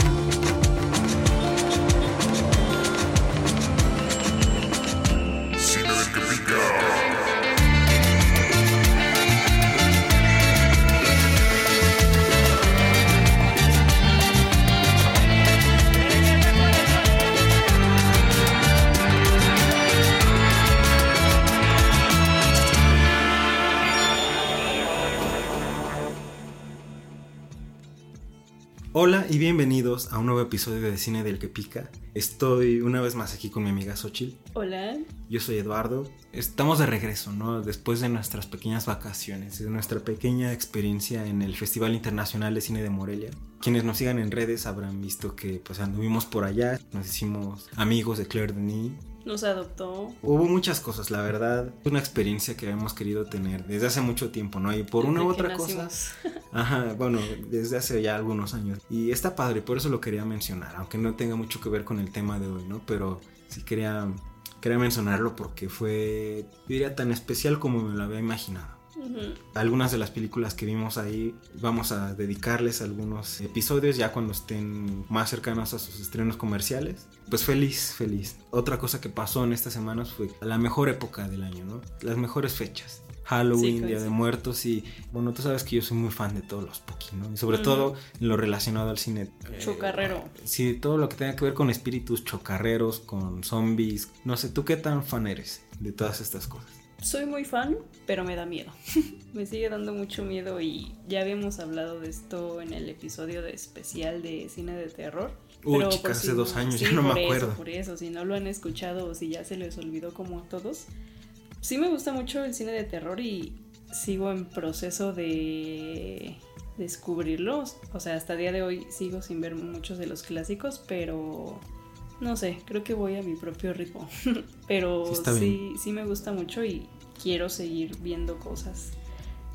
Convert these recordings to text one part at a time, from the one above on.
Cine Hola y bienvenidos a un nuevo episodio de Cine del que Pica. Estoy una vez más aquí con mi amiga Xochitl. Hola. Yo soy Eduardo. Estamos de regreso, ¿no? Después de nuestras pequeñas vacaciones, de nuestra pequeña experiencia en el Festival Internacional de Cine de Morelia. Quienes nos sigan en redes habrán visto que pues anduvimos por allá, nos hicimos amigos de Claire Denis. Nos adoptó. Hubo muchas cosas, la verdad. Es una experiencia que hemos querido tener desde hace mucho tiempo, ¿no? Y por una u otra cosa. Ajá, bueno, desde hace ya algunos años. Y está padre, por eso lo quería mencionar, aunque no tenga mucho que ver con el tema de hoy, ¿no? Pero sí quería, quería mencionarlo porque fue, diría, tan especial como me lo había imaginado. Ujú. Algunas de las películas que vimos ahí vamos a dedicarles algunos episodios ya cuando estén más cercanos a sus estrenos comerciales. Pues feliz, feliz. Otra cosa que pasó en estas semanas fue la mejor época del año, ¿no? Las mejores fechas. Halloween, Sí, Día de. Muertos y bueno, tú sabes que yo soy muy fan de todos los Poki, ¿no? Y sobre Ujú. todo lo relacionado al cine. eh, Chocarrero. sí, todo lo que tenga que ver con espíritus chocarreros, con zombies. No sé, ¿tú qué tan fan eres de todas estas cosas? Soy muy fan, pero me da miedo. me sigue dando mucho miedo y ya habíamos hablado de esto en el episodio de especial de cine de terror. Uy, Pero, chicas, pues, hace si dos años, sí, ya no me eso, acuerdo. por eso, si no lo han escuchado o si ya se les olvidó como a todos. Sí me gusta mucho el cine de terror y sigo en proceso de descubrirlo. O sea, hasta el día de hoy sigo sin ver muchos de los clásicos, pero no sé, creo que voy a mi propio ritmo. pero sí, sí me gusta mucho y quiero seguir viendo cosas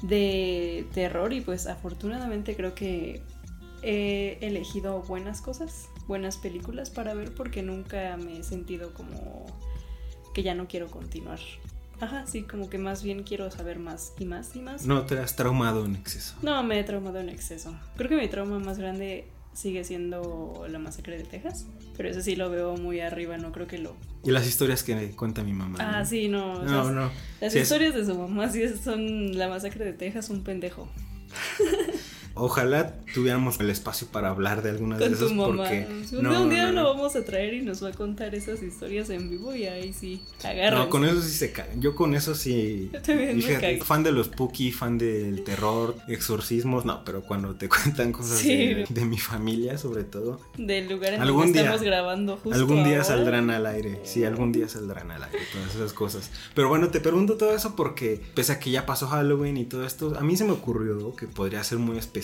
de terror y pues afortunadamente creo que he elegido buenas cosas, buenas películas para ver porque nunca me he sentido como que ya no quiero continuar. Ajá, sí, como que más bien quiero saber más y más y más. No te has traumado en exceso. No, me he traumado en exceso. Creo que mi trauma más grande sigue siendo la masacre de Texas, pero eso sí lo veo muy arriba, no creo que lo... Y las historias que cuenta mi mamá. Ah, ¿no? sí, no. o No, sea, no. Las Sí, es- historias de su mamá sí son la masacre de Texas, un pendejo. Ojalá tuviéramos el espacio para hablar de algunas de Con esas tu mamá. porque un, no, un día no, lo no. vamos a traer y nos va a contar esas historias en vivo y ahí sí, agárrense. No, con eso sí se cae. Yo con eso sí. Yo también me Fíjate, cago. fan de los Pookie, fan del terror, exorcismos, no, pero cuando te cuentan cosas Sí. de, de mi familia, sobre todo, Del lugar en Algún donde día- estamos grabando justo algún día ahora. saldrán al aire. Sí, algún día saldrán al aire, todas esas cosas. Pero bueno, te pregunto todo eso porque, pese a que ya pasó Halloween y todo esto, a mí se me ocurrió que podría ser muy especial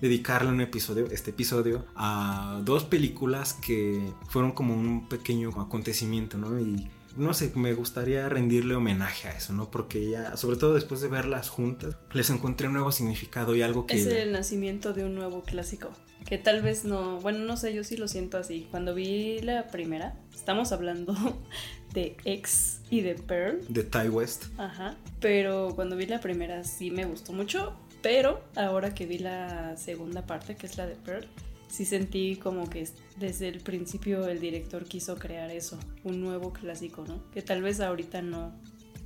dedicarle un episodio, este episodio, a dos películas que fueron como un pequeño acontecimiento, ¿no? Y no sé, me gustaría rendirle homenaje a eso, ¿no? Porque ya, sobre todo después de verlas juntas, les encontré un nuevo significado y algo que... Es el nacimiento de un nuevo clásico. Que tal vez no, bueno, no sé, yo sí lo siento así. Cuando vi la primera, estamos hablando de X y de Pearl. De Ty West. Ajá. Pero cuando vi la primera sí me gustó mucho. Pero ahora que vi la segunda parte, que es la de Pearl, sí sentí como que desde el principio el director quiso crear eso, un nuevo clásico, ¿no? Que tal vez ahorita no.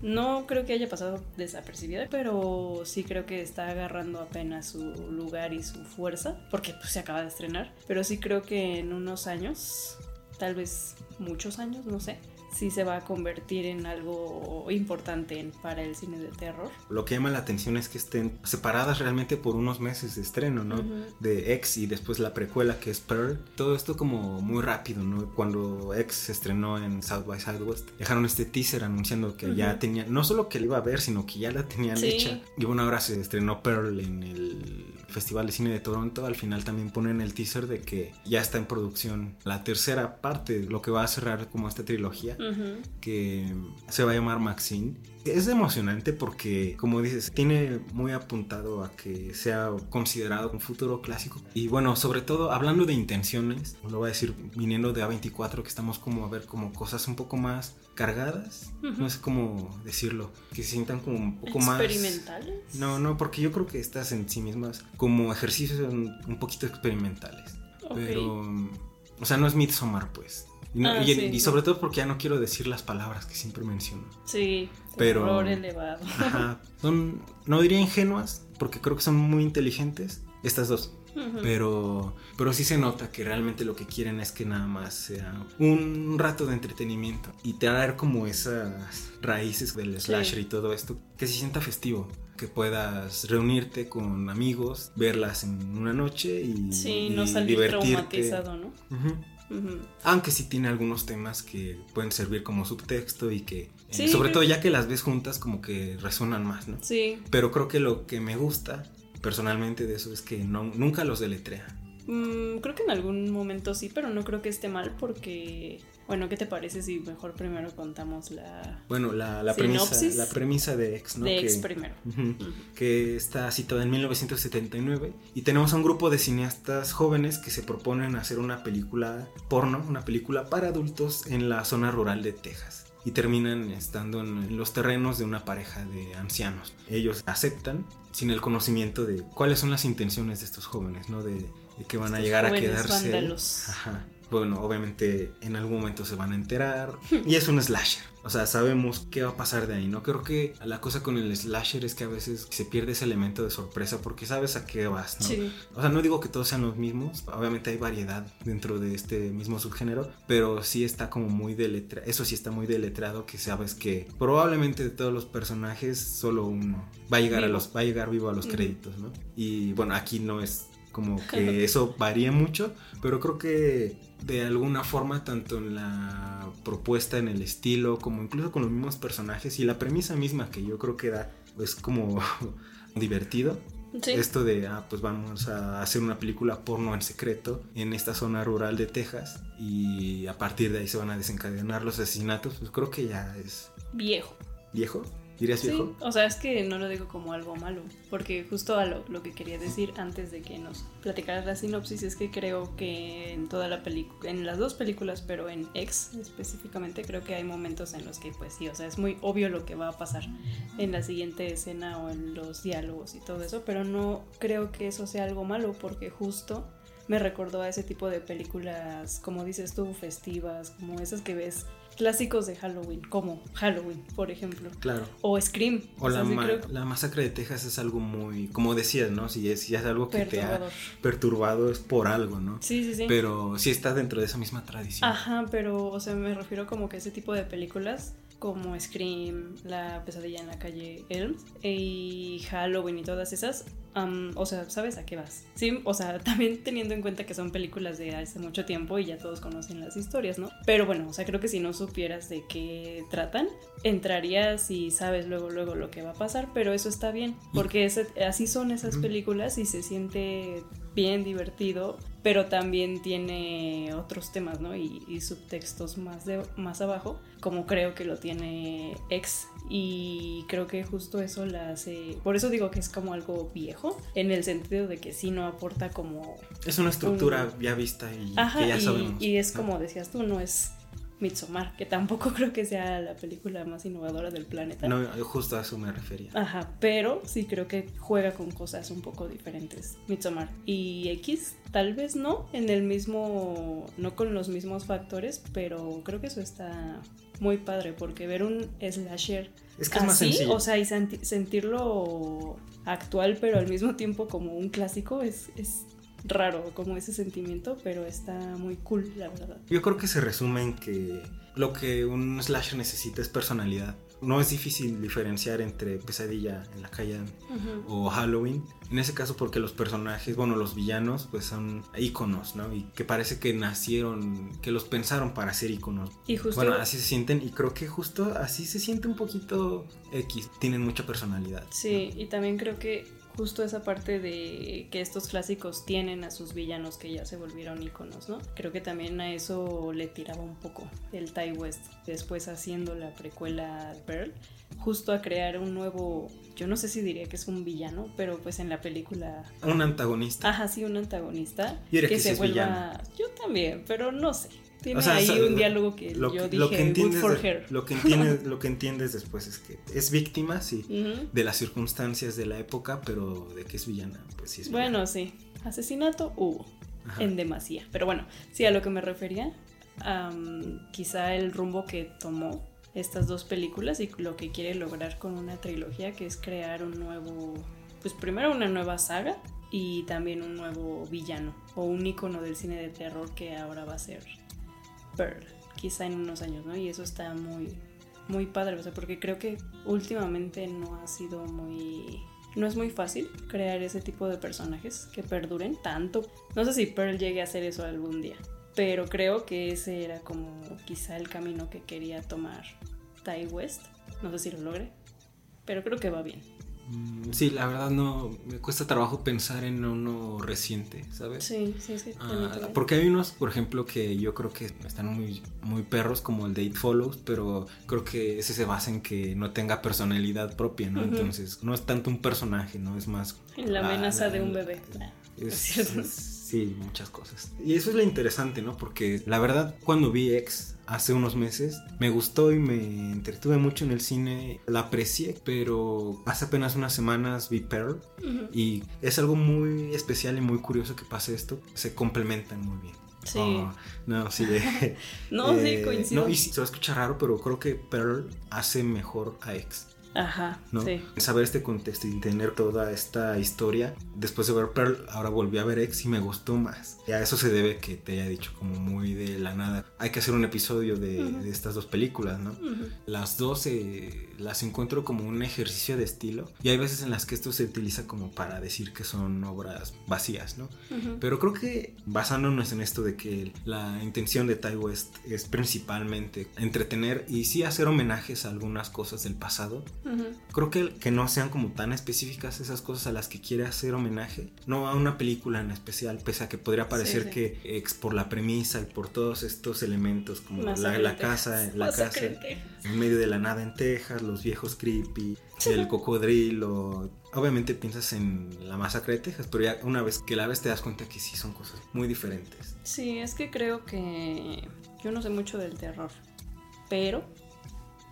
No creo que haya pasado desapercibida, pero sí creo que está agarrando apenas su lugar y su fuerza, porque pues, se acaba de estrenar. Pero sí creo que en unos años, tal vez muchos años, no sé, sí se va a convertir en algo importante para el cine de terror. Lo que llama la atención es que estén separadas realmente por unos meses de estreno, ¿no? De X y después la precuela que es Pearl. Todo esto como muy rápido, ¿no? Cuando X se estrenó en South by Southwest, dejaron este teaser anunciando que ya Ujú. tenían, no solo que la iba a ver, sino que ya la tenían Sí. hecha. Y bueno, ahora se estrenó Pearl en el Festival de Cine de Toronto, al final también ponen el teaser de que ya está en producción la tercera parte, lo que va a cerrar como esta trilogía, que se va a llamar Maxine. Es emocionante porque, como dices, tiene muy apuntado a que sea considerado un futuro clásico. Y bueno, sobre todo hablando de intenciones, lo voy a decir viniendo de A24, que estamos como a ver como cosas un poco más cargadas, no sé cómo decirlo, que se sientan como un poco más... ¿Experimentales? No, no, porque yo creo que estas en sí mismas como ejercicios son un poquito experimentales. Pero, o sea, no es Midsommar, pues. Y, Ah, y- sí, y no. sobre todo porque ya no quiero decir las palabras que siempre menciono. Sí, Pero- elevado. Ajá. Son, no diría ingenuas, porque creo que son muy inteligentes, estas dos. Pero, pero sí se nota que realmente lo que quieren es que nada más sea un rato de entretenimiento y traer como esas raíces del Sí. slasher y todo esto, que se sienta festivo, que puedas reunirte con amigos, verlas en una noche y, Sí, y no salir divertirte. traumatizado, ¿no? Aunque sí tiene algunos temas que pueden servir como subtexto y que, eh, sobre todo ya que las ves juntas, como que resuenan más, ¿no? Sí. Pero creo que lo que me gusta personalmente de eso es que no, nunca los deletrea. Mm, creo que en algún momento sí, pero no creo que esté mal porque... Bueno, ¿qué te parece si mejor primero contamos la Bueno, la, la premisa, la premisa de X, ¿no? de que, Ex primero? Que está citada en 1979 y tenemos a un grupo de cineastas jóvenes que se proponen hacer una película porno, una película para adultos en la zona rural de Texas y terminan estando en, los terrenos de una pareja de ancianos. Ellos aceptan sin el conocimiento de cuáles son las intenciones de estos jóvenes, ¿no? De, de que van a llegar a quedarse. Ajá. Bueno, obviamente en algún momento se van a enterar. Y es un slasher. O sea, sabemos qué va a pasar de ahí, ¿no? Creo que la cosa con el slasher es que a veces se pierde ese elemento de sorpresa porque sabes a qué vas, ¿no? Sí. O sea, no digo que todos sean los mismos, obviamente hay variedad dentro de este mismo subgénero, pero sí está como muy deletreado, eso sí está muy deletreado que sabes que probablemente de todos los personajes solo uno va a llegar a Vivo. los va a llegar vivo a los créditos, ¿no? Y bueno, aquí no es como que eso varía mucho, pero creo que de alguna forma tanto en la propuesta, en el estilo, como incluso con los mismos personajes y la premisa misma que yo creo que da es como divertido. Sí. Esto de, ah, pues vamos a hacer una película porno en secreto en esta zona rural de Texas y a partir de ahí se van a desencadenar los asesinatos, pues creo que ya es Viejo. viejo. ¿Dirías Sí, viejo? o sea, es que no lo digo como algo malo, porque justo a lo, lo que quería decir antes de que nos platicaras la sinopsis es que creo que en toda la película, en las dos películas, pero en X específicamente, creo que hay momentos en los que pues sí, o sea, es muy obvio lo que va a pasar en la siguiente escena o en los diálogos y todo eso, pero no creo que eso sea algo malo, porque justo me recordó a ese tipo de películas, como dices tú, festivas, como esas que ves clásicos de Halloween, como Halloween, por ejemplo. Claro. O Scream. O O sea, la, sí ma- creo la masacre de Texas es algo muy, como decías, ¿no? Si es, si es algo que te ha perturbado es por algo, ¿no? Sí, sí, sí. Pero sí está dentro de esa misma tradición. Ajá, pero, o sea, me refiero como que ese tipo de películas, como Scream, La pesadilla en la calle Elm y Halloween y todas esas, am, o sea, ¿sabes a qué vas? Sí, o sea, también teniendo en cuenta que son películas de hace mucho tiempo y ya todos conocen las historias, ¿no? Pero bueno, o sea, creo que si no supieras de qué tratan, entrarías y sabes luego, luego lo que va a pasar, pero eso está bien, porque ese- así son esas películas y se siente bien divertido, pero también tiene otros temas, ¿no? Y, y subtextos más, de, más abajo, como creo que lo tiene X. Y creo que justo eso la hace. Por eso digo que es como algo viejo, en el sentido de que sí no aporta como. Es una estructura ya vista y Ajá, que ya y, sabemos. y es ¿no? como decías tú, no es Midsommar, que tampoco creo que sea la película más innovadora del planeta. No, justo a eso me refería. Ajá, pero sí creo que juega con cosas un poco diferentes. Midsommar y X, tal vez no en el mismo, no con los mismos factores, pero creo que eso está muy padre porque ver un slasher Es que es más así, sencillo. o sea, y senti- sentirlo actual, pero al mismo tiempo como un clásico es, es raro como ese sentimiento, pero está muy cool, la verdad. Yo creo que se resume en que lo que un slasher necesita es personalidad. No es difícil diferenciar entre Pesadilla en la calle o Halloween. En ese caso porque los personajes, bueno, los villanos, pues son íconos, ¿no? Y que parece que nacieron, que los pensaron para ser íconos. Y justo Bueno, así se sienten y creo que justo así se siente un poquito X. Tienen mucha personalidad. Sí, y también creo que justo esa parte de que estos clásicos tienen a sus villanos que ya se volvieron iconos, ¿no? Creo que también a eso le tiraba un poco el Ty West, después haciendo la precuela Pearl, justo a crear un nuevo, yo no sé si diría que es un villano, pero pues en la película... Un antagonista. Ajá, sí, un antagonista. que, que se vuelva... Yo también, pero no sé. Tiene ahí un diálogo que lo yo dije, lo que entiendes, her. Lo que, entiendes, lo que entiendes después es que es víctima, sí, de las circunstancias de la época, pero de que es villana, pues sí es villana. Bueno, sí. Asesinato hubo. Ajá. En demasía. Pero bueno, sí, a lo que me refería, am, quizá el rumbo que tomó estas dos películas y lo que quiere lograr con una trilogía, que es crear un nuevo, pues primero una nueva saga y también un nuevo villano o un icono del cine de terror que ahora va a ser Pearl, quizá en unos años, ¿no? Y eso está muy, muy padre, o sea, porque creo que últimamente no ha sido muy... No es muy fácil crear ese tipo de personajes que perduren tanto. No sé si Pearl llegue a hacer eso algún día, pero creo que ese era como quizá el camino que quería tomar Ty West. No sé si lo logre, pero creo que va bien. Mm, Sí, la verdad no, me cuesta trabajo pensar en uno reciente, ¿sabes? Sí, sí, sí. Ah, porque hay unos, por ejemplo, que yo creo que están muy, muy perros, como el de It Follows, pero creo que ese se basa en que no tenga personalidad propia, ¿no? Entonces, no es tanto un personaje, ¿no? Es más... La amenaza de un bebé. Es, es- sí, muchas cosas. Y eso es lo interesante, ¿no? Porque la verdad, cuando vi X hace unos meses, me gustó y me entretuve mucho en el cine, la aprecié, pero hace apenas unas semanas vi Pearl y es algo muy especial y muy curioso que pase esto. Se complementan muy bien. Sí. Oh, no, sí. eh, No, sí, eh, coincido. No, y sí, se va a escuchar raro, pero creo que Pearl hace mejor a X. Ajá, ¿no? sí. Saber este contexto y tener toda esta historia. Después de ver Pearl, ahora volví a ver X y me gustó más. Y a eso se debe que te haya dicho como muy de la nada. Hay que hacer un episodio de, Ujú. de estas dos películas, ¿no? Ujú. Las dos eh, las encuentro como un ejercicio de estilo. Y hay veces en las que esto se utiliza como para decir que son obras vacías, ¿no? Ujú. Pero creo que basándonos en esto de que la intención de Ty West es principalmente entretener y sí hacer homenajes a algunas cosas del pasado, Creo que, que no sean como tan específicas esas cosas a las que quiere hacer homenaje, no a una película en especial, pese a que podría parecer sí. que ex por la premisa y por todos estos elementos como la, la casa, Texas. la casa en medio de la nada en Texas, los viejos creepy, el cocodrilo. Obviamente piensas en la masacre de Texas, pero ya una vez que la ves te das cuenta que sí son cosas muy diferentes. Sí, es que creo que yo no sé mucho del terror, pero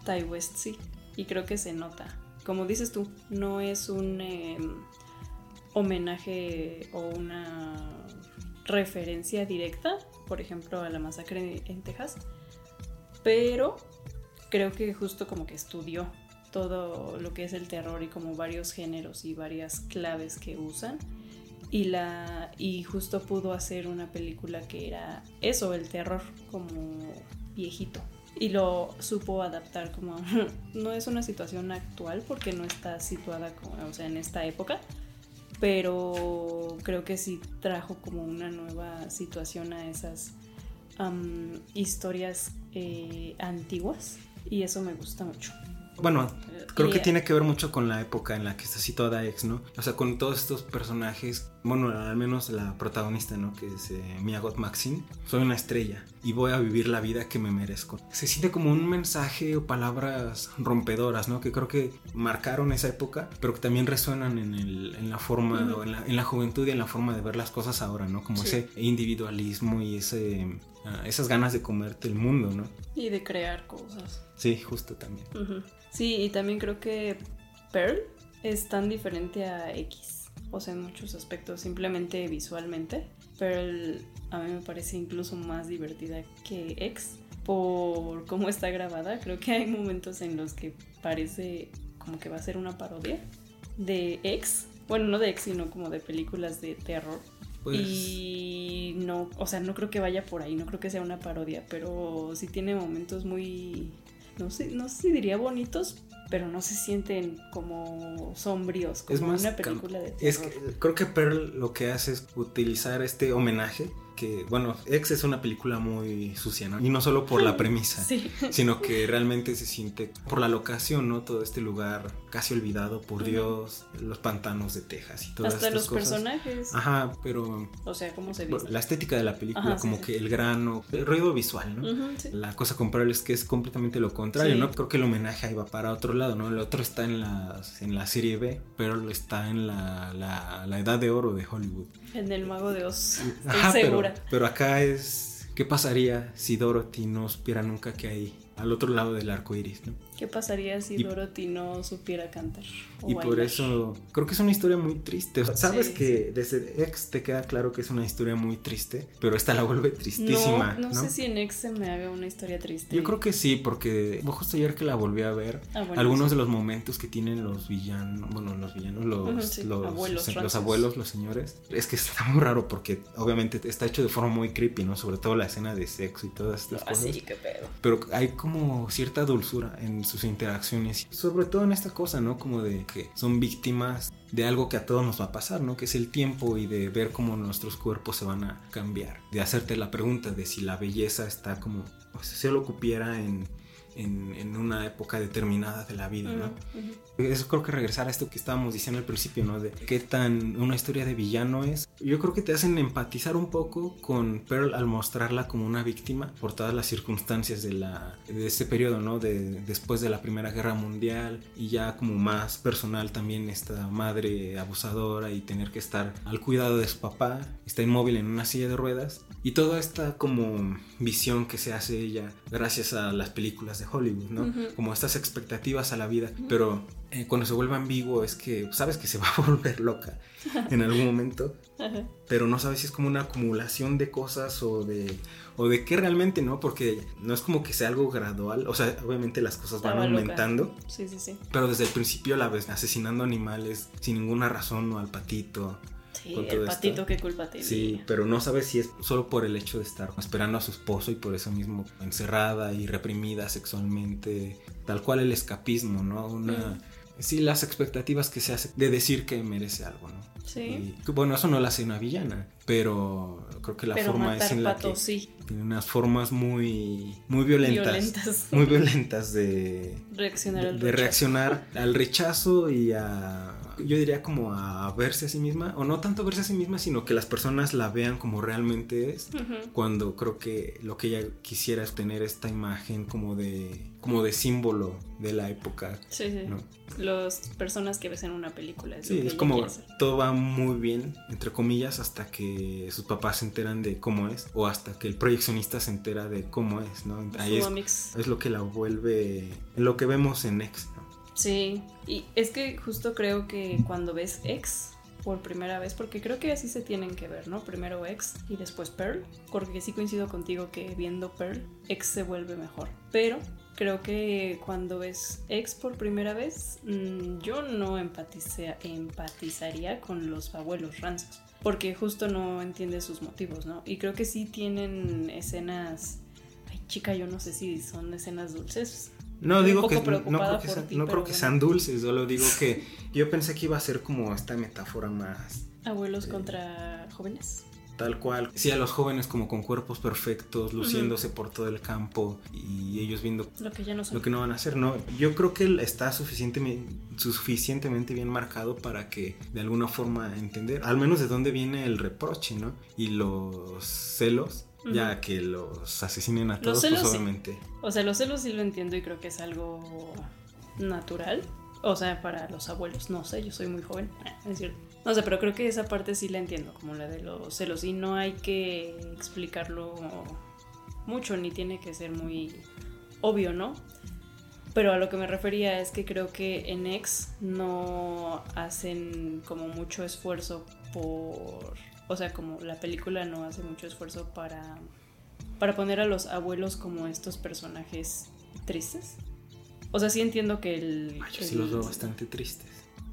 Ty West sí, y creo que se nota. Como dices tú, no es un em, homenaje o una referencia directa, por ejemplo, a la masacre en Texas, pero creo que justo como que estudió todo lo que es el terror y como varios géneros y varias claves que usan y la y justo pudo hacer una película que era eso el terror como viejito y lo supo adaptar como no es una situación actual porque no está situada como, o sea, en esta época pero creo que sí trajo como una nueva situación a esas am, historias eh, antiguas y eso me gusta mucho Bueno, creo que tiene que ver mucho con la época en la que está situada X, ¿no? O sea, con todos estos personajes, bueno, al menos la protagonista, ¿no? Que es eh, Mia Goth Maxine. Soy una estrella y voy a vivir la vida que me merezco. Se siente como un mensaje o palabras rompedoras, ¿no? Que creo que marcaron esa época, pero que también resuenan en, el- en la forma, o en la, en la juventud y en la forma de ver las cosas ahora, ¿no? Como Sí. ese individualismo y ese, ah, esas ganas de comerte el mundo, ¿no? y de crear cosas Sí, justo también. Sí, y también creo que Pearl es tan diferente a X, o sea, en muchos aspectos, simplemente visualmente. Pearl a mí me parece incluso más divertida que X por cómo está grabada. Creo que hay momentos en los que parece como que va a ser una parodia de X. Bueno, no de X, sino como de películas de terror. Pues- Y no, o sea, no creo que vaya por ahí, no creo que sea una parodia, pero sí tiene momentos muy, no sé, no sé si diría bonitos, pero no se sienten como sombríos, como Es más, una película de terror. Es que, creo que Pearl lo que hace es utilizar este homenaje que, bueno, Ex es una película muy sucia, ¿no? Y no solo por la premisa, Sí. sino que realmente se siente por la locación, ¿no? Todo este lugar casi olvidado por. Dios, los pantanos de Texas y todas Hasta estas los cosas. personajes. Ajá, pero O sea, cómo se viste. la estética de la película, Ajá, como sí. que el grano, el ruido visual, ¿no? La cosa comparable es que es completamente lo contrario. ¿no? Creo que el homenaje ahí va para otro lado, ¿no? El otro está en la, en la serie B, pero está en la, la, la edad de oro de Hollywood. En el Mago de Oz. Ajá, segura. pero acá es, ¿qué pasaría si Dorothy no supiera nunca que hay al otro lado del arco iris, ¿no? ¿Qué pasaría si Y- Dorothy no supiera cantar? o Y por eso creo que es una historia muy triste. O sea, Sabes Sí, que desde Ex te queda claro que es una historia muy triste, pero esta la vuelve tristísima, no, ¿no? no sé si en Ex se me haga una historia triste. Yo creo que sí, porque justo ayer que la volví a ver, Ah, bueno, algunos sí. de los momentos que tienen los villanos, bueno, los villanos, los, sí, abuelos los abuelos, los señores, es que está muy raro porque obviamente está hecho de forma muy creepy, ¿no? Sobre todo la escena de sexo y todas estas cosas. Así, qué pedo. Pero hay como cierta dulzura en sus interacciones, sobre todo en esta cosa, ¿no? Como de que son víctimas de algo que a todos nos va a pasar, ¿no? Que es el tiempo y de ver cómo nuestros cuerpos se van a cambiar. De hacerte la pregunta de si la belleza está como, o sea, si solo cupiera en, en, en una época determinada de la vida, ¿no? Ujú, ujú. Eso creo que regresar a esto que estábamos diciendo al principio, ¿no? De qué tan una historia de villano es. Yo creo que te hacen empatizar un poco con Pearl al mostrarla como una víctima por todas las circunstancias de, la, de este periodo, ¿no? De, después de la Primera Guerra Mundial y ya como más personal también esta madre abusadora y tener que estar al cuidado de su papá, está inmóvil en una silla de ruedas y toda esta como visión que se hace ella gracias a las películas de Hollywood, ¿no? Como estas expectativas a la vida, pero eh, cuando se vuelve ambiguo es que sabes que se va a volver loca en algún momento, pero no sabes si es como una acumulación de cosas o de o de qué realmente, ¿no? Porque no es como que sea algo gradual, o sea, obviamente las cosas van loca. aumentando, Sí, sí, sí. pero desde el principio la ves asesinando animales sin ninguna razón o al patito. Sí, Con el patito, qué culpa tenía. Sí, pero no sabes si es solo por el hecho de estar esperando a su esposo y por eso mismo encerrada y reprimida sexualmente, tal cual el escapismo, ¿no? Una... Sí, las expectativas que se hace de decir que merece algo, ¿no? Sí. Y, bueno, eso no la hace una villana, pero creo que la Pero forma es en la patos, que sí. tiene unas formas muy muy violentas, Violentas. muy violentas de Reaccionar de, al de reaccionar al rechazo y a yo diría como a verse a sí misma o no tanto verse a sí misma sino que las personas la vean como realmente es cuando creo que lo que ella quisiera es tener esta imagen como de como de símbolo de la época Sí, sí. ¿no? Las personas que ves en una película. Es, Sí, es como todo va muy bien, entre comillas, hasta que sus papás se enteran de cómo es, o hasta que el proyeccionista se entera de cómo es, ¿no? Ahí es, es lo que la vuelve, lo que vemos en X, ¿no? Sí, y es que justo creo que cuando ves X por primera vez, porque creo que así se tienen que ver, ¿no? Primero X y después Pearl, porque sí coincido contigo que viendo Pearl, X se vuelve mejor. Pero creo que cuando ves X por primera vez, mm, yo no empatizaría con los abuelos rancios, porque justo no entiende sus motivos, ¿no? Y creo que sí tienen escenas... Ay, chica, yo no sé si son escenas dulces. No digo que, no, creo que, ti, no creo que bueno. sean dulces, solo digo que yo pensé que iba a ser como esta metáfora más Abuelos contra jóvenes. tal cual. Sí, a los jóvenes como con cuerpos perfectos, luciéndose por todo el campo y ellos viendo Lo que ya no son. lo que no van a hacer, ¿no? Yo creo que está suficientemente, suficientemente bien marcado para que de alguna forma entender, al menos de dónde viene el reproche, ¿no? Y los celos, Ya que los asesinen a Los todos, celos pues obviamente. O sea, los celos sí lo entiendo y creo que es algo natural. O sea, para los abuelos, no sé, yo soy muy joven, es cierto. No sé, pero creo que esa parte sí la entiendo, como la de los celos. Y no hay que explicarlo mucho, ni tiene que ser muy obvio, ¿no? Pero a lo que me refería es que creo que en X no hacen como mucho esfuerzo por... O sea, como la película no hace mucho esfuerzo para, para poner a los abuelos como estos personajes tristes. O sea, sí entiendo que el... Ay, yo sí los veo bastante tristes.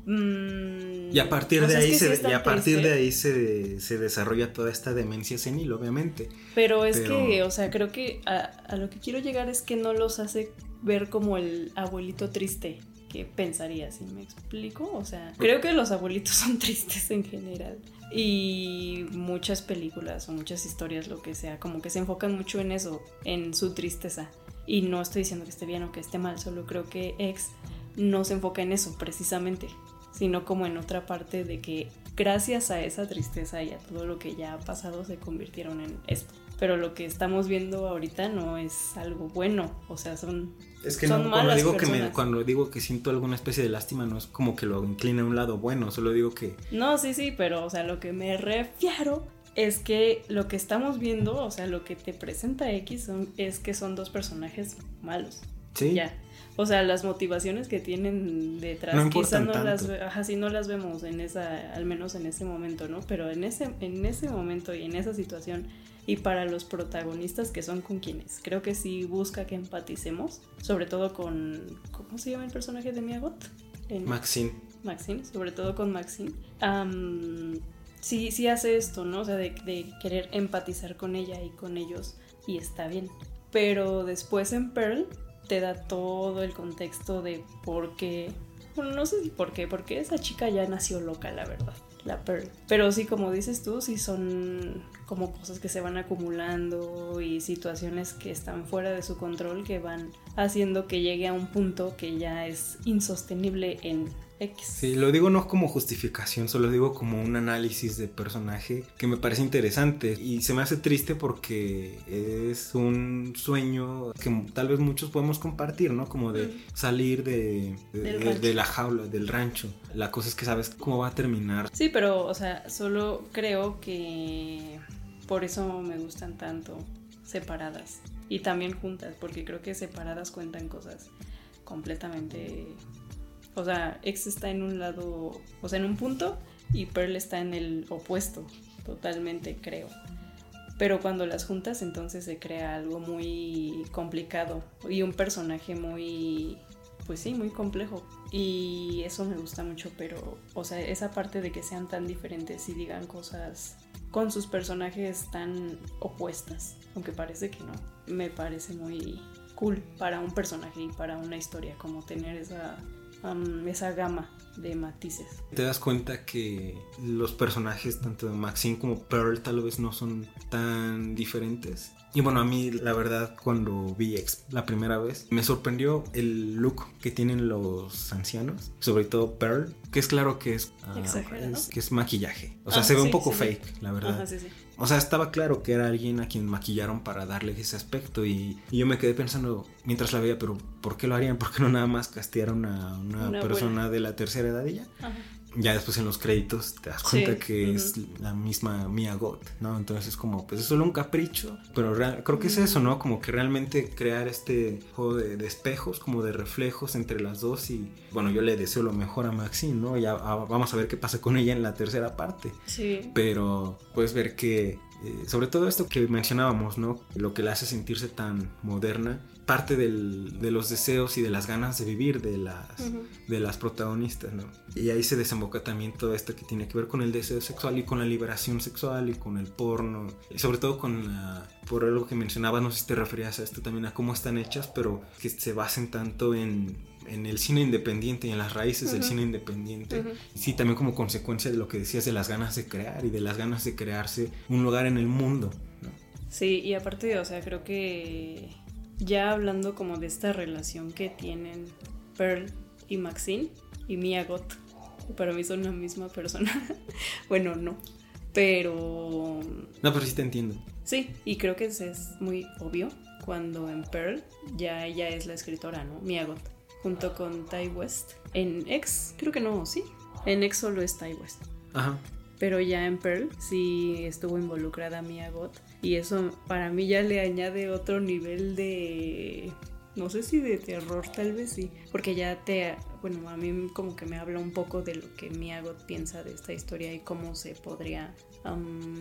Mm, Y a partir de ahí, sí se, y a partir de ahí se, se desarrolla toda esta demencia senil, obviamente. Pero es Pero- que, o sea, creo que a, a lo que quiero llegar es que no los hace ver como el abuelito triste que pensaría, si me explico. O sea, creo que los abuelitos son tristes en general. Y muchas películas o muchas historias, lo que sea, como que se enfocan mucho en eso, en su tristeza. Y no estoy diciendo que esté bien o que esté mal, solo creo que X no se enfoca en eso precisamente, sino como en otra parte de que gracias a esa tristeza y a todo lo que ya ha pasado se convirtieron en esto. Pero lo que estamos viendo ahorita no es algo bueno, o sea, son Es que Son no, cuando digo que me, cuando digo que siento alguna especie de lástima no es como que lo inclina a un lado bueno, solo digo que No, sí, sí, pero o sea, lo que me refiero es que lo que estamos viendo, o sea, lo que te presenta X son, es que son dos personajes malos. sí, Ya. O sea, las motivaciones que tienen detrás No quizá importan no las, tanto. ajá, sí, no las vemos en esa, al menos en ese momento, ¿no? Pero en ese, en ese momento y en esa situación, y para los protagonistas que son con quienes, creo que sí busca que empaticemos, sobre todo con, ¿cómo se llama el personaje de Miagot? Maxine. Maxine, sobre todo con Maxine, am, sí, sí hace esto, ¿no? O sea, de, de querer empatizar con ella y con ellos, y está bien. Pero después en Pearl te da todo el contexto de por qué, bueno, no sé si por qué, porque esa chica ya nació loca, la verdad, la Pearl. Pero sí, como dices tú, sí son como cosas que se van acumulando y situaciones que están fuera de su control que van haciendo que llegue a un punto que ya es insostenible en X. Sí, lo digo no como justificación, solo digo como un análisis de personaje que me parece interesante y se me hace triste porque es un sueño que tal vez muchos podemos compartir, ¿no? Como de salir de, de la jaula, del rancho. La cosa es que sabes cómo va a terminar. Sí, pero, o sea, solo creo que por eso me gustan tanto separadas y también juntas, porque creo que separadas cuentan cosas completamente... O sea, X está en un lado, o sea, en un punto y Pearl está en el opuesto, totalmente creo. Pero cuando las juntas entonces se crea algo muy complicado y un personaje muy, pues sí, muy complejo. Y eso me gusta mucho, pero, o sea, esa parte de que sean tan diferentes y digan cosas con sus personajes tan opuestas, aunque parece que no, me parece muy cool para un personaje y para una historia, como tener esa, am, esa gama de matices. Te das cuenta que los personajes, tanto de Maxine como Pearl, tal vez no son tan diferentes. Y bueno, a mí la verdad cuando vi X la primera vez me sorprendió el look que tienen los ancianos, sobre todo Pearl, que es claro que es, ah, es- que es maquillaje. O sea, Ah, se ve un poco sí, sí. fake, la verdad. Ajá. O sea, estaba claro que era alguien a quien maquillaron para darle ese aspecto y, y yo me quedé pensando mientras la veía, pero ¿por qué lo harían? ¿Por qué no nada más castearon a una, Una persona buena. de la tercera edad y ya? Ajá. Ya después en los créditos te das cuenta Sí, que es la misma Mia Goth, ¿no? Entonces es como, pues es solo un capricho, pero real- creo que es eso, ¿no? Como que realmente crear este juego de, de espejos, como de reflejos entre las dos y, bueno, yo le deseo lo mejor a Maxine, ¿no? Ya ah, vamos a ver qué pasa con ella en la tercera parte, Sí. pero puedes ver que, eh, sobre todo esto que mencionábamos, ¿no? Lo que la hace sentirse tan moderna, parte del- de los deseos y de las ganas de vivir de las de las protagonistas, ¿no? Y ahí se desemboca también todo esto que tiene que ver con el deseo sexual y con la liberación sexual y con el porno, y sobre todo con la, por algo que mencionaba, no sé si te referías a esto también, a cómo están hechas, pero que se basen tanto en, en el cine independiente y en las raíces del cine independiente. Sí, también como consecuencia de lo que decías de las ganas de crear y de las ganas de crearse un lugar en el mundo, ¿no? Sí, y aparte, o sea, creo que ya hablando como de esta relación que tienen Pearl y Maxine y Mia Goth, para mí son la misma persona. bueno, no, pero No, pero sí te entiendo. sí, y creo que es, es muy obvio cuando en Pearl ya ella es la escritora, ¿no? Mia Goth, junto con Ty West. En X, creo que no, sí. En X solo es Ty West. Ajá. Pero ya en Pearl sí estuvo involucrada Mia Goth. Y eso para mí ya le añade otro nivel de. No sé si de terror, tal vez sí. Porque ya te. Bueno, a mí como que me habla un poco de lo que Mia Goth piensa de esta historia y cómo se podría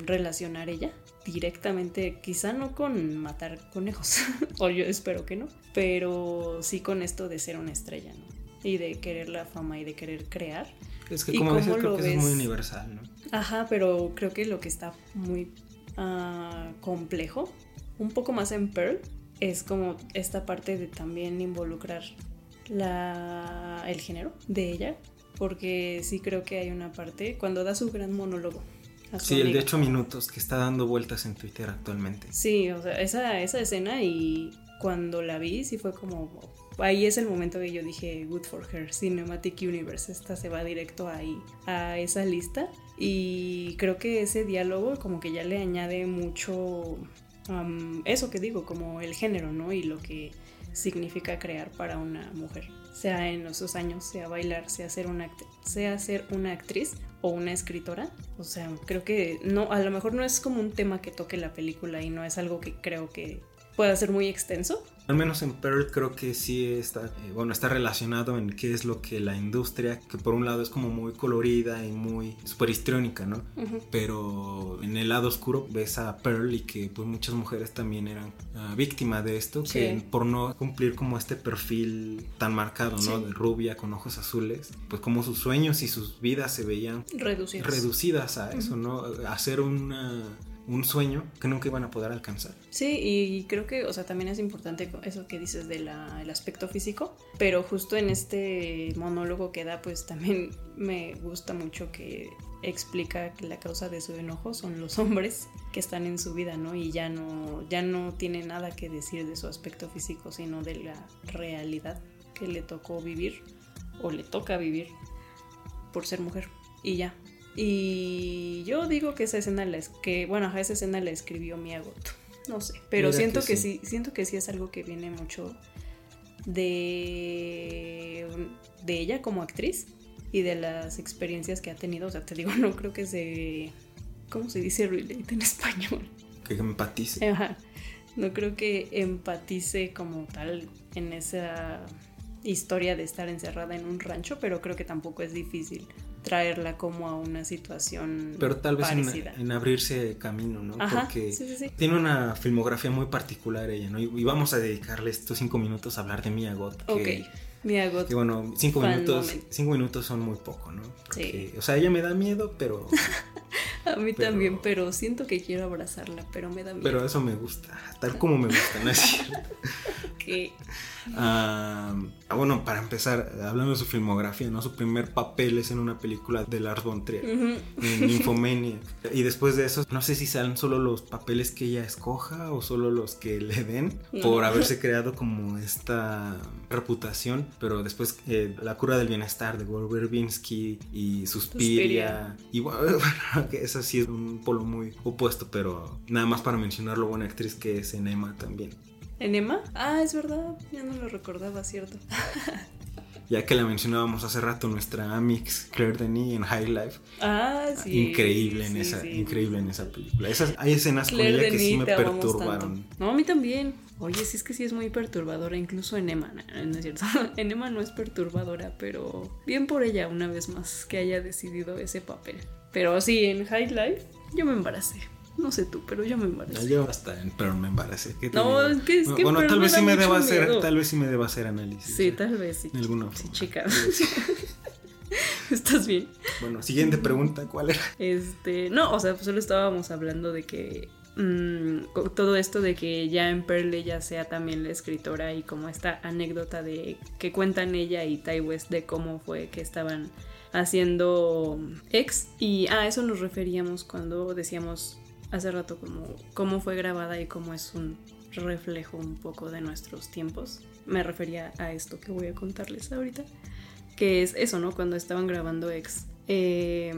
relacionar ella directamente. Quizá no con matar conejos. o yo espero que no. Pero sí con esto de ser una estrella, ¿no? Y de querer la fama y de querer crear. Es que ¿Y como dices, cómo creo lo que eso es muy ves? universal, ¿no? Ajá, pero creo que lo que está muy ah, complejo, un poco más en Pearl, es como esta parte de también involucrar la, el género de ella, porque sí creo que hay una parte, cuando da su gran monólogo Sí, el de amiga. 8 minutos que está dando vueltas en Twitter actualmente. Sí, o sea, esa, esa escena y cuando la vi sí fue como... Ahí es el momento que yo dije, good for her, Cinematic Universe, esta se va directo ahí, a esa lista. Y creo que ese diálogo como que ya le añade mucho, am, eso que digo, como el género, ¿no? Y lo que significa crear para una mujer. Sea en esos años, sea bailar, sea ser una, sea ser una actriz o una escritora. O sea, creo que no, a lo mejor no es como un tema que toque la película y no es algo que creo que pueda ser muy extenso. Al menos en Pearl creo que sí está, eh, bueno, está relacionado en qué es lo que la industria, que por un lado es como muy colorida y muy super histriónica, ¿no? Pero en el lado oscuro ves a Pearl y que pues muchas mujeres también eran ah, víctimas de esto, que por no cumplir como este perfil tan marcado, ¿no? Sí. De rubia con ojos azules, pues como sus sueños y sus vidas se veían Reducidos. reducidas a eso, ¿no? A hacer una- un sueño que nunca iban a poder alcanzar. Sí, y creo que, o sea, también es importante eso que dices del aspecto físico, pero justo en este monólogo que da, pues también me gusta mucho que explica que la causa de su enojo son los hombres que están en su vida, ¿no? Y ya no, ya no tiene nada que decir de su aspecto físico, sino de la realidad que le tocó vivir o le toca vivir por ser mujer. Y ya. Y yo digo que esa escena la es que, bueno, esa escena la escribió Miyamoto. No sé, pero Mira siento que que, sí. sí. siento que sí es algo que viene mucho de de ella como actriz y de las experiencias que ha tenido, o sea, te digo, no creo que se ¿cómo se dice relate en español? Que empatice. Ajá. No creo que empatice como tal en esa historia de estar encerrada en un rancho, pero creo que tampoco es difícil traerla como a una situación Pero tal vez en, abrirse camino, ¿no? Ajá, Porque sí, sí, sí. tiene una filmografía muy particular ella, ¿no? Y, y vamos a dedicarle estos cinco minutos a hablar de Mia Goth. Que, Ok, Miyagot. que bueno, cinco minutos, moment. cinco minutos son muy poco, ¿no? Sí. O sea, ella me da miedo, pero, A mí pero- también, pero siento que quiero abrazarla, pero me da miedo. pero eso me gusta, tal como me gusta, ¿no es cierto? Ah, bueno, para empezar, hablando de su filmografía, ¿no? Su primer papel es en una película de Lars von Trier, en Nymphomaniac. Y después de eso, no sé si salen solo los papeles que ella escoja o solo los que le den No. por haberse creado como esta reputación. Pero después, eh, La cura del bienestar de Gore Verbinski y Suspiria. Suspiria. Y bueno, que esa sí es un polo muy opuesto, pero nada más para mencionar lo buena actriz que es en Emma también. ¿Enema? Ah, es verdad, ya no lo recordaba, cierto. Ya que la mencionábamos hace rato, nuestra Amix Claire Denis en High Life. Ah, sí. increíble en sí, esa, sí. increíble en esa película. Esas, hay escenas Claire con ella que sí me perturbaron. No, a mí también. Oye, sí es que sí es muy perturbadora, incluso en Emma, no, no es cierto. En Emma no es perturbadora, pero bien por ella una vez más que haya decidido ese papel. Pero sí, en High Life yo me embaracé. No sé tú, pero yo me embaracé. Yo hasta en Pearl me embaracé. ¿qué te No, es que- es que bueno, Pearl tal vez sí me deba hacer, miedo. tal vez sí me deba hacer análisis. Sí, ¿eh? tal vez sí. Alguna Sí, chica. ¿Estás bien? Bueno, siguiente pregunta, ¿cuál era? Este, no, o sea, pues solo estábamos hablando de que mm, co- todo esto de que ya en Pearl ella sea también la escritora y como esta anécdota de que cuentan ella y Ty West de cómo fue que estaban haciendo ex y a eso nos referíamos cuando decíamos hace rato como cómo fue grabada y cómo es un reflejo un poco de nuestros tiempos. Me refería a esto que voy a contarles ahorita que es eso, ¿no? Cuando estaban grabando Ex. Eh,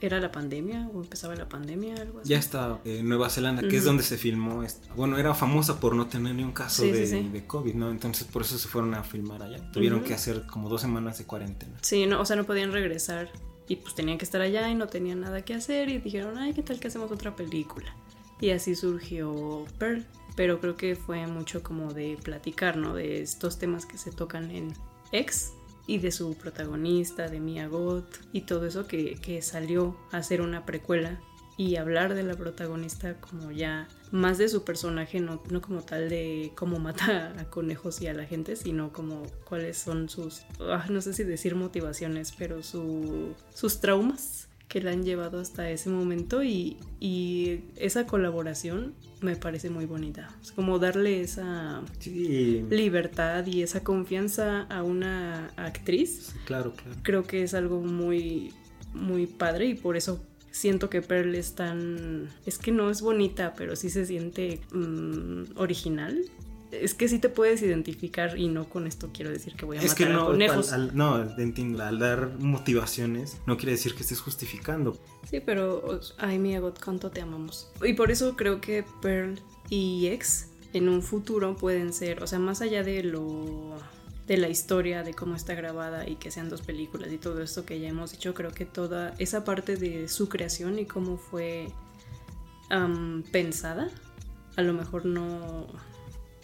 ¿Era la pandemia o empezaba la pandemia? Algo así. Ya está en Nueva Zelanda, que es Ujú. donde se filmó. esta- Bueno, era famosa por no tener ni un caso Sí, de, sí, sí. de COVID, ¿no? Entonces por eso se fueron a filmar allá. Tuvieron Ujú. que hacer como dos semanas de cuarentena. Sí, no, o sea, no podían regresar y pues tenían que estar allá y no tenían nada que hacer y dijeron, ay, ¿qué tal que hacemos otra película? Y así surgió Pearl, pero creo que fue mucho como de platicar, ¿no? De estos temas que se tocan en Ex y de su protagonista, de Mia Goth y todo eso que, que salió a hacer una precuela y hablar de la protagonista como ya más de su personaje, no, no como tal de cómo mata a conejos y a la gente, sino como cuáles son sus, ah, no sé si decir motivaciones, pero su, sus traumas que la han llevado hasta ese momento y, y esa colaboración me parece muy bonita. Es como darle esa Sí, libertad y esa confianza a una actriz claro, claro. creo que es algo muy muy padre y por eso siento que Pearl es tan... Es que no es bonita, pero sí se siente mm, original. Es que sí te puedes identificar y no con esto quiero decir que voy a Es matar que a no, conejos. al, al- no, al dar motivaciones no quiere decir que estés justificando. Sí, pero ay, mi Agot, cuánto te amamos. Y por eso creo que Pearl y X en un futuro pueden ser, o sea, más allá de lo de la historia, de cómo está grabada y que sean dos películas y todo esto que ya hemos dicho, creo que toda esa parte de su creación y cómo fue pensada, a lo mejor no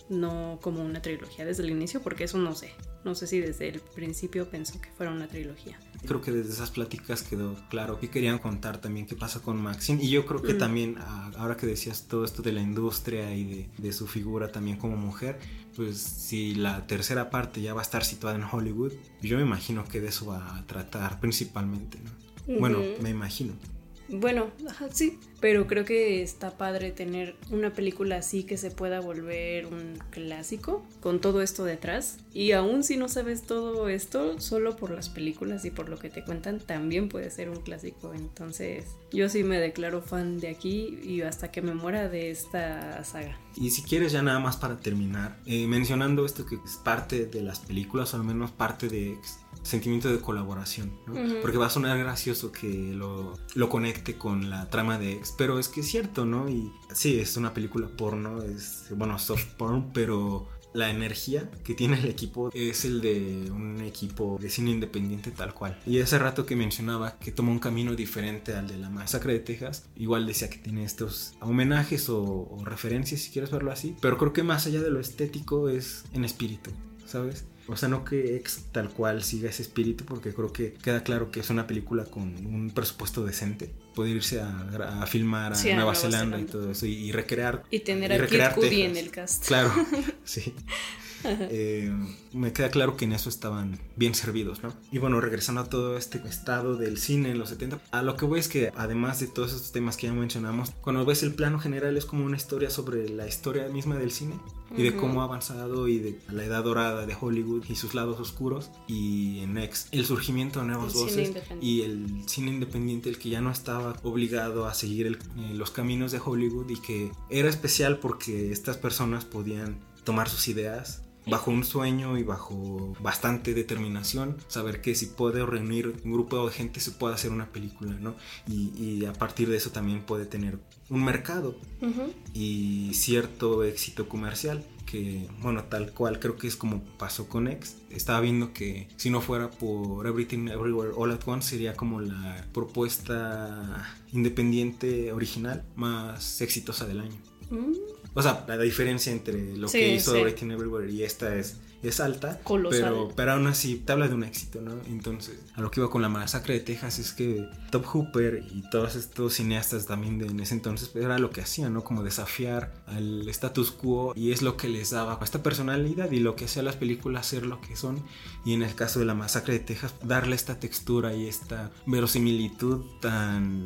no como una trilogía desde el inicio, porque eso no sé. No sé si desde el principio pensó que fuera una trilogía. Creo que desde esas pláticas quedó claro que querían contar también qué pasa con Maxine. Y yo creo que Mm. también, ah, ahora que decías todo esto de la industria y de, de su figura también como mujer, pues si la tercera parte ya va a estar situada en Hollywood, yo me imagino que de eso va a tratar principalmente, ¿no? Bueno, me imagino. Bueno, sí, pero creo que está padre tener una película así que se pueda volver un clásico con todo esto detrás. Y aún si no sabes todo esto, solo por las películas y por lo que te cuentan, también puede ser un clásico. Entonces, yo sí me declaro fan de aquí y hasta que me muera de esta saga. Y si quieres ya nada más para terminar, eh, mencionando esto que es parte de las películas, o al menos parte de sentimiento de colaboración, ¿no? Ujú. Porque va a sonar gracioso que lo, lo conecte con la trama de X, pero es que es cierto, ¿no? Y sí, es una película porno, es, bueno, soft porn, pero la energía que tiene el equipo es el de un equipo de cine independiente tal cual. Y ese rato que mencionaba que toma un camino diferente al de la masacre de Texas, igual decía que tiene estos homenajes o, o referencias, si quieres verlo así, pero creo que más allá de lo estético es en espíritu, ¿sabes? O sea, no que X tal cual siga ese espíritu, porque creo que queda claro que es una película con un presupuesto decente. Puede irse a, filmar a Sí, a Nueva, Nueva Zelanda, y todo eso y, y recrear. Y tener y a Kid Cudi en el cast. Claro, sí. Eh, me queda claro que en eso estaban bien servidos, ¿no? Y bueno, regresando a todo este estado del cine en los 70, a lo que voy es que además de todos estos temas que ya mencionamos, cuando ves el plano general es como una historia sobre la historia misma del cine y de cómo ha avanzado y de la edad dorada de Hollywood y sus lados oscuros y en X el surgimiento de nuevas El voces y el cine independiente el que ya no estaba obligado a seguir el- eh, los caminos de Hollywood y que era especial porque estas personas podían tomar sus ideas bajo un sueño y bajo bastante determinación, saber que si puede reunir un grupo de gente se puede hacer una película, ¿no? Y, y a partir de eso también puede tener un mercado y cierto éxito comercial que bueno tal cual creo que es como pasó con X. Estaba viendo que si no fuera por Everything Everywhere All at Once sería como la propuesta independiente original más exitosa del año. Mm, o sea la diferencia entre lo Sí, que hizo sí. Everything Everywhere y esta es es alta, Colosal. pero, pero aún así te habla de un éxito, ¿no? Entonces, a lo que iba con la masacre de Texas es que Top Hooper y todos estos cineastas también de en ese entonces pues, era lo que hacían, ¿no? Como desafiar al status quo y es lo que les daba esta personalidad y lo que hacía las películas ser lo que son y en el caso de la masacre de Texas darle esta textura y esta verosimilitud tan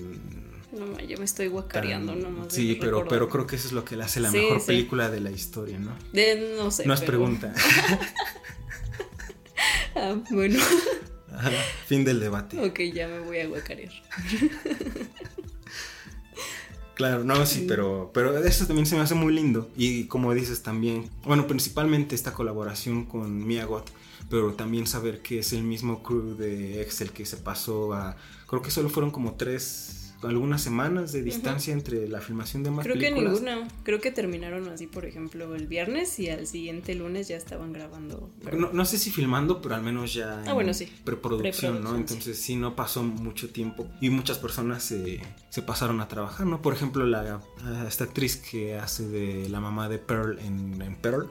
No, yo me estoy guacareando tan- nomás. Sí, pero, recordar. pero creo que eso es lo que le hace la Sí, mejor sí. película de la historia, ¿no? De- no sé. No es pero- pregunta. Ah, bueno, fin del debate. ok, ya me voy a guacarear. Claro, no, sí, pero, pero eso también se me hace muy lindo. Y como dices también, bueno, principalmente esta colaboración con Miyagot, pero también saber que es el mismo crew de Excel que se pasó a, creo que solo fueron como tres, algunas semanas de distancia entre la filmación de más Creo que ninguna. Creo que terminaron así, por ejemplo, el viernes y al siguiente lunes ya estaban grabando. pero- No, no sé si filmando, pero al menos ya Ah, bueno, sí. preproducción, ¿no? Entonces sí. no pasó mucho tiempo y muchas personas se, se pasaron a trabajar, ¿no? Por ejemplo, la, esta actriz que hace de la mamá de Pearl en, en Pearl,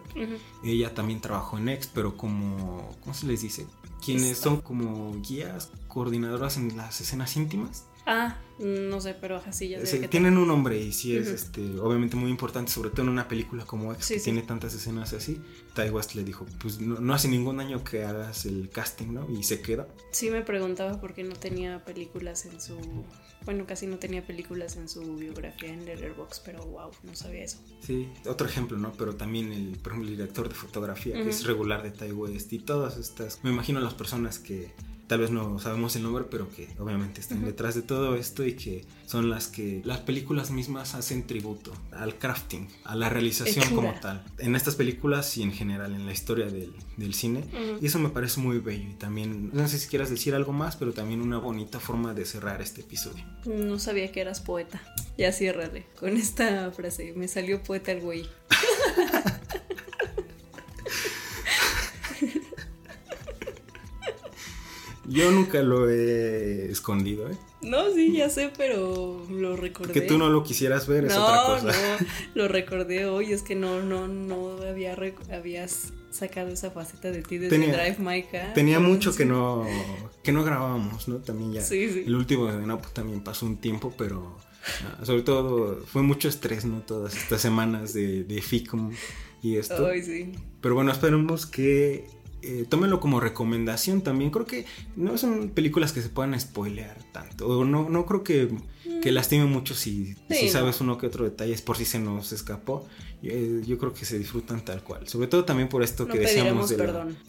ella también trabajó en X, pero como, ¿cómo se les dice? Quienes Está. son como guías, coordinadoras en las escenas íntimas. Ah, no sé, pero así ya sé. Tienen un nombre y sí es este, obviamente muy importante, sobre todo en una película como X Sí, que sí. tiene tantas escenas así. Ty West le dijo, pues no, no hace ningún año que hagas el casting, ¿no? Y se queda. Sí me preguntaba por qué no tenía películas en su... Bueno, casi no tenía películas en su biografía en Letterboxd, pero wow, no sabía eso. Sí, otro ejemplo, ¿no? Pero también el, por ejemplo, el director de fotografía, que es regular de Ty West y todas estas, me imagino las personas que tal vez no sabemos el nombre, pero que obviamente están detrás de todo esto y que son las que las películas mismas hacen tributo al crafting, a la realización como tal, en estas películas y en general en la historia del, del cine. Y eso me parece muy bello y también, no sé si quieras decir algo más, pero también una bonita forma de cerrar este episodio. No sabía que eras poeta. Ya ciérrale con esta frase. Me salió poeta el güey. Yo nunca lo he escondido, ¿eh? No, sí, ya sé, pero lo recordé. Que tú no lo quisieras ver es otra cosa. No, lo recordé hoy, es que no, no, no había habías sacado esa faceta de ti desde Drive My Car. Tenía mucho que no, que no grabábamos, ¿no? También ya. Sí, sí. El último de No, también pasó un tiempo, pero ah, sobre todo fue mucho estrés, ¿no? Todas estas semanas de, de FICOM y esto. Ay, sí. Pero bueno, esperemos que eh, tómenlo como recomendación también. Creo que no son películas que se puedan spoilear tanto. No, no creo que, que lastime mucho si, si sabes uno que otro detalle, es por si se nos escapó. Eh, yo creo que se disfrutan tal cual. Sobre todo también por esto que decíamos de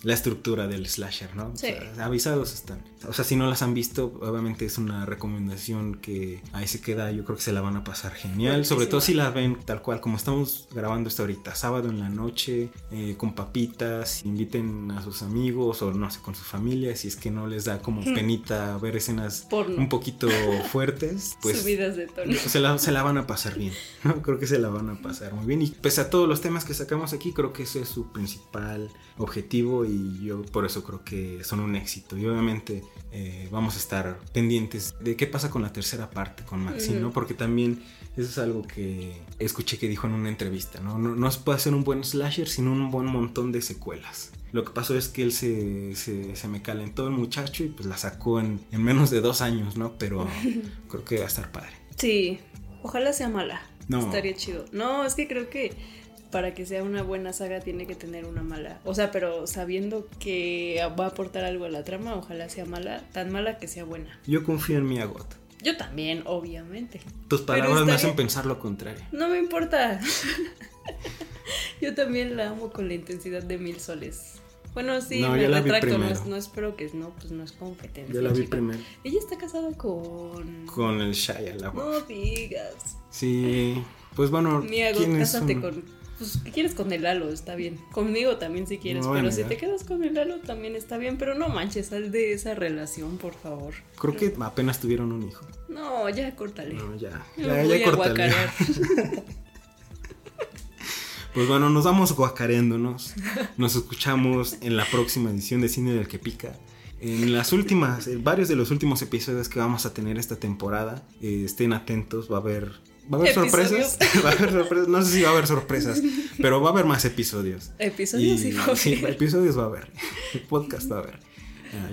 la, estructura del slasher, ¿no? avisados están. O sea, si no las han visto, obviamente es una recomendación que ahí se queda. Yo creo que se la van a pasar genial. Sobre todo si la ven tal cual, como estamos grabando esto ahorita, sábado en la noche, eh, con papitas, inviten a sus amigos o no sé, con su familia. Si es que no les da como penita ver escenas un poquito fuertes, pues. Subidas de tono. Se la, se la van a pasar bien, ¿no? Creo que se la van a pasar muy bien. Y pese a todos los temas que sacamos aquí, creo que ese es su principal objetivo y yo por eso creo que son un éxito. Y obviamente eh, vamos a estar pendientes de qué pasa con la tercera parte, con Maxi, ¿no? Porque también eso es algo que escuché que dijo en una entrevista, ¿no? No, no se puede hacer un buen slasher sin un buen montón de secuelas. Lo que pasó es que él se, se, me calentó el muchacho y pues la sacó en, en menos de dos años, ¿no? Pero creo que va a estar padre. Sí, ojalá sea mala. No. Estaría chido. No, es que creo que para que sea una buena saga tiene que tener una mala. O sea, pero sabiendo que va a aportar algo a la trama, ojalá sea mala, tan mala que sea buena. Yo confío en mi Agot. Yo también, obviamente. Tus palabras me hacen pensar lo contrario. No me importa. Yo también la amo con la intensidad de mil soles. Bueno, sí, no, me retracto, no, no, espero que no, pues no es competencia. Yo la vi primero. Ella está casada con. Con el Shia, la No digas. Sí, pues bueno. Niago, cásate con. Pues, ¿qué quieres con el Lalo? Está bien. Conmigo también si quieres, pero si te quedas con el Lalo también está bien. Pero no manches, sal de esa relación, por favor. Creo que apenas tuvieron un hijo. No, ya córtale. No, ya. Ya, ya, córtale. Pues bueno, nos vamos guacareándonos. Nos escuchamos en la próxima edición de Cine del que Pica. En las últimas, varios de los últimos episodios que vamos a tener esta temporada, eh, estén atentos, va a haber ¿Va a haber sorpresas? ¿Va a haber sorpresas? No sé si va a haber sorpresas, pero va a haber más episodios. Episodios sí, va sí, episodios va a haber. Podcast va a haber.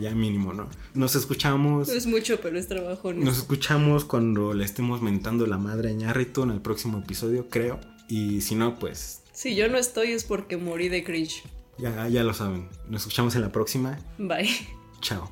Ya, mínimo, ¿no? Nos escuchamos. No es mucho, pero es trabajo. Nos escuchamos cuando le estemos mentando la madre a Ñarrito en el próximo episodio, creo. Y si no, pues si yo no estoy es porque morí de cringe. Ya, ya lo saben. Nos escuchamos en la próxima. Bye. Chao.